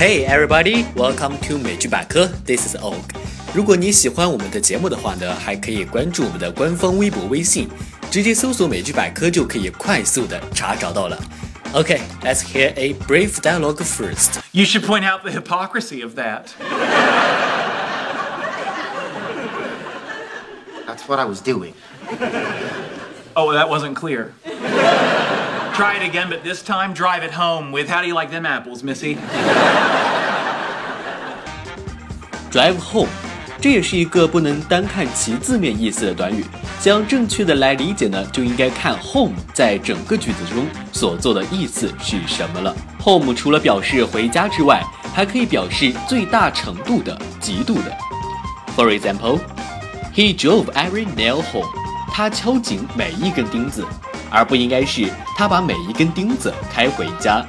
Hey everybody, welcome to 美剧百科。This is Og。如果你喜欢我们的节目的话呢，还可以关注我们的官方微博、微信，直接搜索“美剧百科”就可以快速的查找到了。Okay, let's hear a brief dialogue first. You should point out the hypocrisy of that. That's what I was doing. Oh, that wasn't clear. Try it again, but this time drive it home with how do you like them apples, Missy? Drive home，这也是一个不能单看其字面意思的短语。想要正确的来理解呢，就应该看 home 在整个句子中所做的意思是什么了。home 除了表示回家之外，还可以表示最大程度的、极度的。For example, he drove every nail home. 他敲紧每一根钉子。而不应该是他把每一根钉子开回家。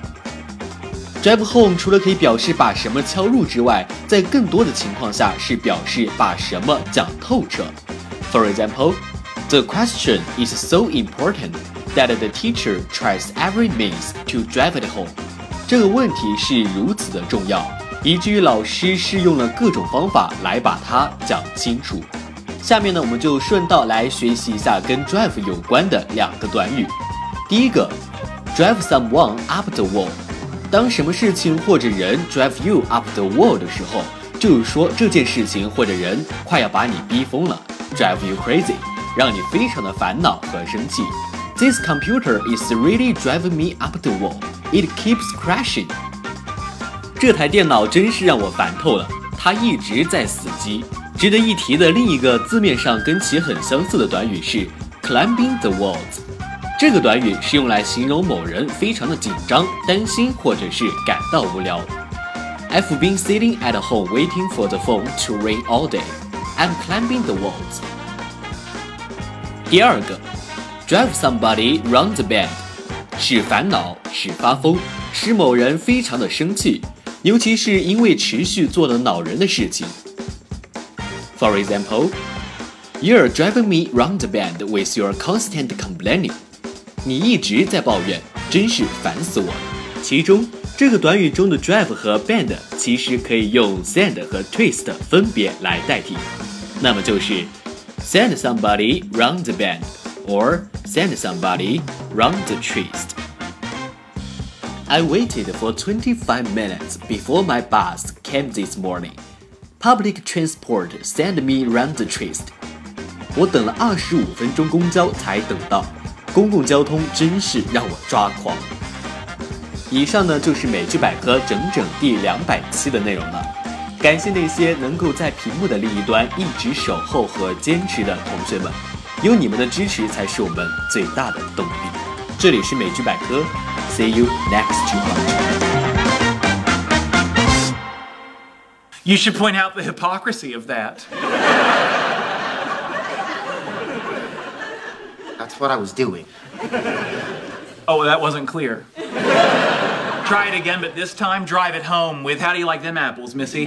Drive home 除了可以表示把什么敲入之外，在更多的情况下是表示把什么讲透彻。For example, the question is so important that the teacher tries every means to drive it home. 这个问题是如此的重要，以至于老师试用了各种方法来把它讲清楚。下面呢，我们就顺道来学习一下跟 drive 有关的两个短语。第一个，drive someone up the wall。当什么事情或者人 drive you up the wall 的时候，就是说这件事情或者人快要把你逼疯了，drive you crazy，让你非常的烦恼和生气。This computer is really driving me up the wall. It keeps crashing. 这台电脑真是让我烦透了，它一直在死机。值得一提的另一个字面上跟其很相似的短语是 climbing the walls。这个短语是用来形容某人非常的紧张、担心或者是感到无聊。I've been sitting at home waiting for the phone to ring all day. I'm climbing the walls. 第二个，drive somebody round the bend，使烦恼、使发疯、使某人非常的生气，尤其是因为持续做了恼人的事情。For example, you're driving me round the bend with your constant complaining. 你一直在抱怨，真是烦死我了。其中这个短语中的 drive 和 bend 其实可以用 send 和 twist 分别来代替，那么就是 send somebody round the bend or send somebody round the twist. I waited for 25 minutes before my bus came this morning. Public transport send me round the twist。我等了二十五分钟公交才等到，公共交通真是让我抓狂。以上呢就是美剧百科整整第两百期的内容了。感谢那些能够在屏幕的另一端一直守候和坚持的同学们，有你们的支持才是我们最大的动力。这里是美剧百科，See you next time。You should point out the hypocrisy of that. That's what I was doing. Oh, that wasn't clear. Try it again, but this time drive it home with how do you like them apples, Missy?